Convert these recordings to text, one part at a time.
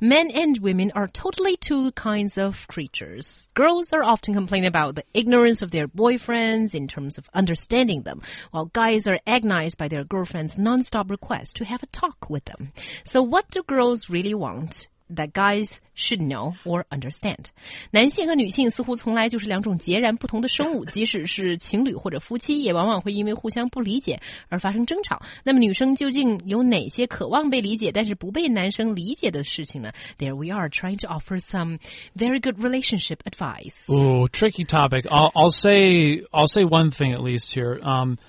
Men and women are totally two kinds of creatures. Girls are often complaining about the ignorance of their boyfriends in terms of understanding them, while guys are agonized by their girlfriends' non-stop requests to have a talk with them. So what do girls really want? that guys should know or understand。男性和女性似乎从来就是两种截然不同的生物，即使是情侣或者夫妻，也往往会因为互相不理解而发生争吵。那么女生究竟有哪些渴望被理解但是不被男生理解的事情呢？There we are trying to offer some very good relationship advice. Oh, tricky topic. I'll, I'll say I'll say one thing at least here. Um,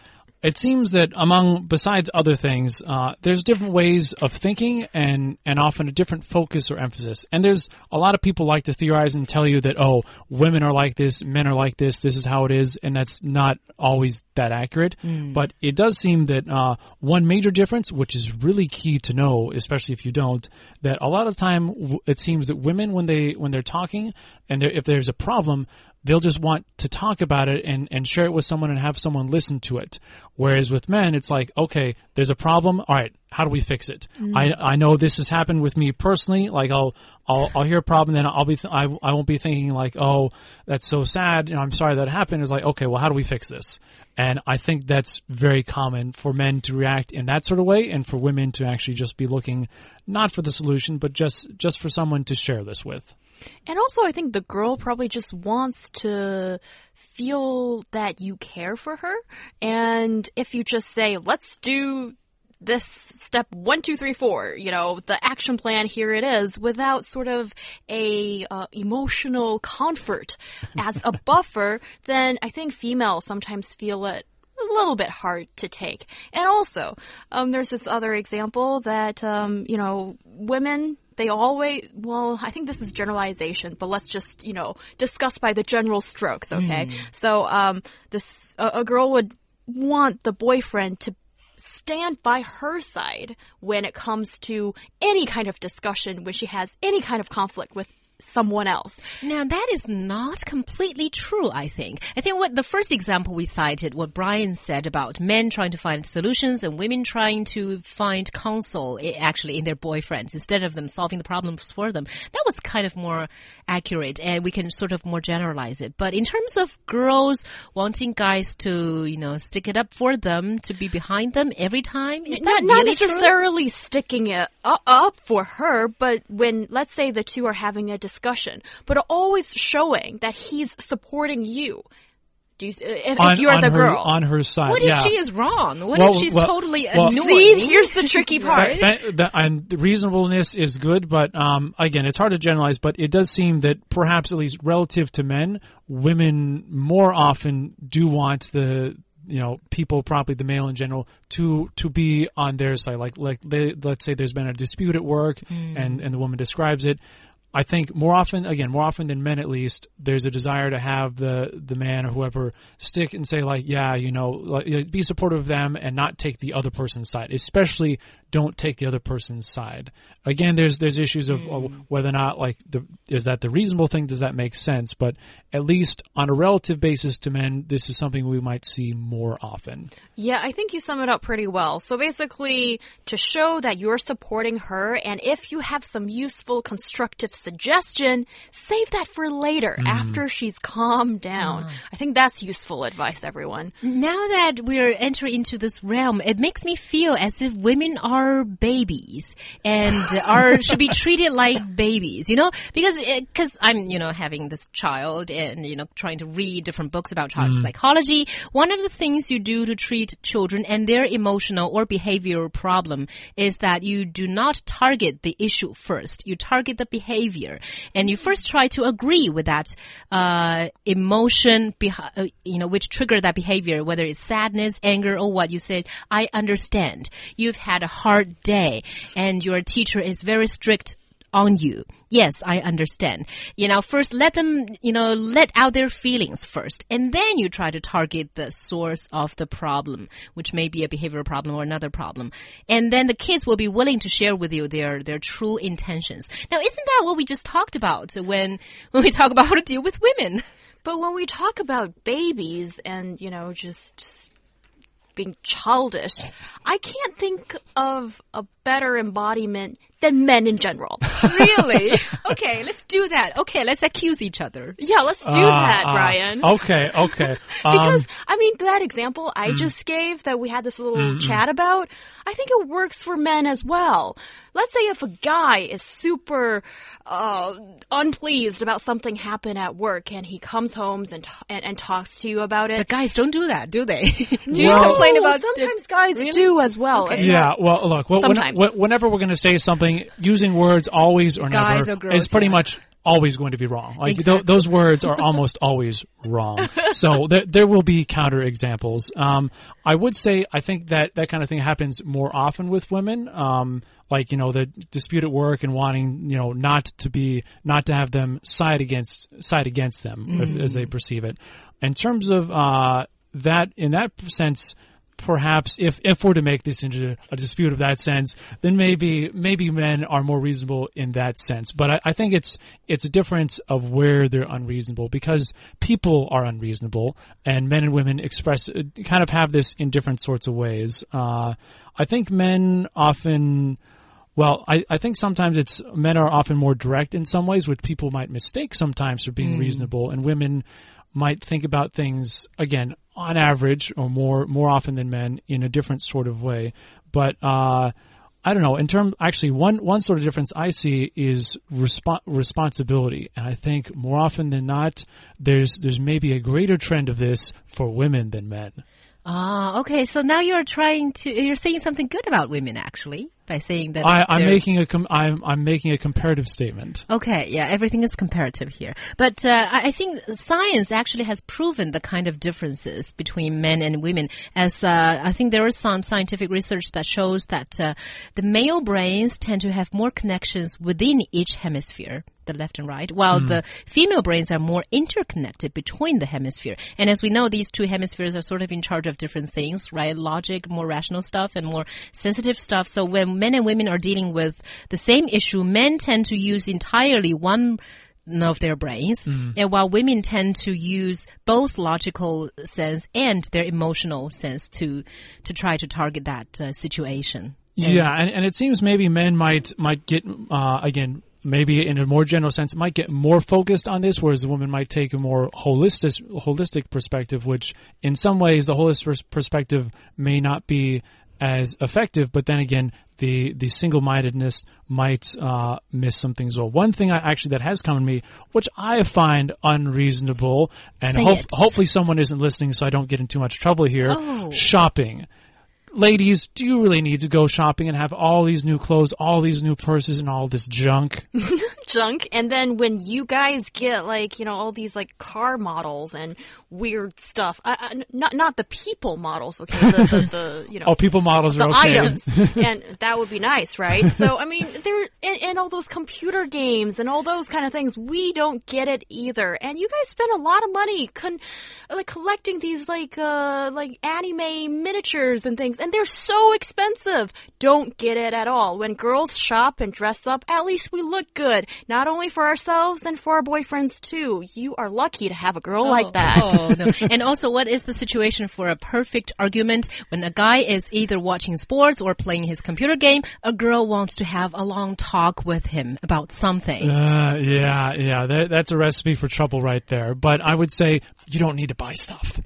it seems that among besides other things, uh, there's different ways of thinking and and often a different focus or emphasis. And there's a lot of people like to theorize and tell you that oh, women are like this, men are like this, this is how it is, and that's not always that accurate. Mm. But it does seem that uh, one major difference, which is really key to know, especially if you don't, that a lot of time it seems that women when they when they're talking and if there's a problem, they'll just want to talk about it and, and share it with someone and have someone listen to it. Whereas with men, it's like, okay, there's a problem. All right, how do we fix it? Mm-hmm. I, I know this has happened with me personally. Like I'll, I'll, I'll hear a problem, then I'll be, th- I, I won't be thinking like, oh, that's so sad. You know, I'm sorry that happened. It's like, okay, well, how do we fix this? And I think that's very common for men to react in that sort of way and for women to actually just be looking not for the solution, but just, just for someone to share this with. And also, I think the girl probably just wants to feel that you care for her. And if you just say, let's do this step one, two, three, four, you know, the action plan, here it is, without sort of a uh, emotional comfort as a buffer, then I think females sometimes feel it a little bit hard to take. And also, um, there's this other example that, um, you know, women they always well i think this is generalization but let's just you know discuss by the general strokes okay mm. so um this a, a girl would want the boyfriend to stand by her side when it comes to any kind of discussion when she has any kind of conflict with someone else. Now that is not completely true, I think. I think what the first example we cited, what Brian said about men trying to find solutions and women trying to find counsel eh, actually in their boyfriends instead of them solving the problems for them. That was kind of more accurate and we can sort of more generalize it. But in terms of girls wanting guys to, you know, stick it up for them, to be behind them every time, is not, that not really necessarily true? sticking it up for her, but when let's say the two are having a discussion, but always showing that he's supporting you. Do you, if, on, if you're the her, girl on her side, what yeah. if she is wrong? What well, if she's well, totally well, annoying? See, here's the tricky part. That, that, that, and reasonableness is good, but um, again, it's hard to generalize. But it does seem that perhaps, at least relative to men, women more often do want the you know people probably the male in general to to be on their side like like they, let's say there's been a dispute at work mm. and and the woman describes it I think more often, again, more often than men at least, there's a desire to have the the man or whoever stick and say like, yeah, you know, like, be supportive of them and not take the other person's side. Especially don't take the other person's side. Again, there's there's issues of, mm. of whether or not like the, is that the reasonable thing? Does that make sense? But at least on a relative basis to men, this is something we might see more often. Yeah, I think you sum it up pretty well. So basically, to show that you're supporting her, and if you have some useful, constructive suggestion, save that for later mm. after she's calmed down. Mm. I think that's useful advice, everyone. Now that we're entering into this realm, it makes me feel as if women are are babies and are should be treated like babies, you know, because because I'm you know having this child and you know trying to read different books about child mm. psychology. One of the things you do to treat children and their emotional or behavioral problem is that you do not target the issue first. You target the behavior, and you first try to agree with that uh, emotion, uh, you know, which trigger that behavior, whether it's sadness, anger, or what you said. I understand. You've had a hard day and your teacher is very strict on you. Yes, I understand. You know, first let them, you know, let out their feelings first, and then you try to target the source of the problem, which may be a behavioral problem or another problem. And then the kids will be willing to share with you their, their true intentions. Now, isn't that what we just talked about when, when we talk about how to deal with women? But when we talk about babies and, you know, just, just being childish, I can't think of a better embodiment than men in general. really? Okay, let's do that. Okay, let's accuse each other. Yeah, let's do Ah, that, ah. Brian. Okay, okay. Because Um, I mean that example I just gave that we had this little chat about, I think it works for men as well. Let's say if a guy is super uh, unpleased about something happened at work and he comes home and, t- and and talks to you about it. But guys don't do that, do they? do you complain No, about sometimes guys Really? do as well. Okay. yeah, well, look, when- when- Sometimes. when- whenever we're going to say something, using words always or Guys never is pretty yeah. much always going to be wrong. Like th- those words are almost always wrong. So there, there will be counter examples. Um, I would say I think that that kind of thing happens more often with women. Um, like you know the dispute at work and wanting you know not to be not to have them side against side against them if, as they perceive it. In terms of uh, that, in that sense perhaps if if we're to make this into a dispute of that sense, then maybe maybe men are more reasonable in that sense. But I, I think it's it's a difference of where they're unreasonable because people are unreasonable, and men and women express kind of have this in different sorts of ways. Uh, I think men often. Well, I, I think sometimes it's men are often more direct in some ways, which people might mistake sometimes for being reasonable, and women might think about things again on average or more more often than men in a different sort of way. But uh, I don't know. In terms, actually, one one sort of difference I see is respo- responsibility, and I think more often than not, there's there's maybe a greater trend of this for women than men. Ah, okay. So now you're trying to you're saying something good about women actually by saying that I, I'm making a com- I'm I'm making a comparative statement. Okay, yeah, everything is comparative here. But uh, I I think science actually has proven the kind of differences between men and women. As uh, I think there is some scientific research that shows that uh, the male brains tend to have more connections within each hemisphere. The left and right, while the female brains are more interconnected between the hemisphere. And as we know, these two hemispheres are sort of in charge of different things, right? Logic, more rational stuff, and more sensitive stuff. So when men and women are dealing with the same issue, men tend to use entirely one of their brains, and while women tend to use both logical sense and their emotional sense to to try to target that uh, situation. Yeah, and, and it seems maybe men might might get uh, again maybe in a more general sense might get more focused on this, whereas the woman might take a more holistic holistic perspective, which in some ways the holistic perspective may not be as effective, but then again the the single mindedness might uh, miss some things. Well, one thing I, actually that has come to me, which I find unreasonable, and it. hopefully someone isn't listening, so I don't get in too much trouble here. Oh. Shopping ladies, do you really need to go shopping and have all these new clothes, all these new purses, and all this junk? junk. And then when you guys get like you know all these like car models and weird stuff I, I, not not the people models okay the, the, the you know Oh, people models the are okay. items. And that would be nice right? So i mean there and, and all those computer games and all those kind of things we don't get it either. And you guys spend a lot of money con- like collecting these like uh like anime miniatures and things and they're so expensive. Don't get it at all. When girls shop and dress up at least we look good not only for ourselves and for our boyfriends too you are lucky to have a girl like that Oh, no. And also, what is the situation for a perfect argument when a guy is either watching sports or playing his computer game? A girl wants to have a long talk with him about something. Uh, yeah, yeah, that, that's a recipe for trouble right there. But I would say you don't need to buy stuff.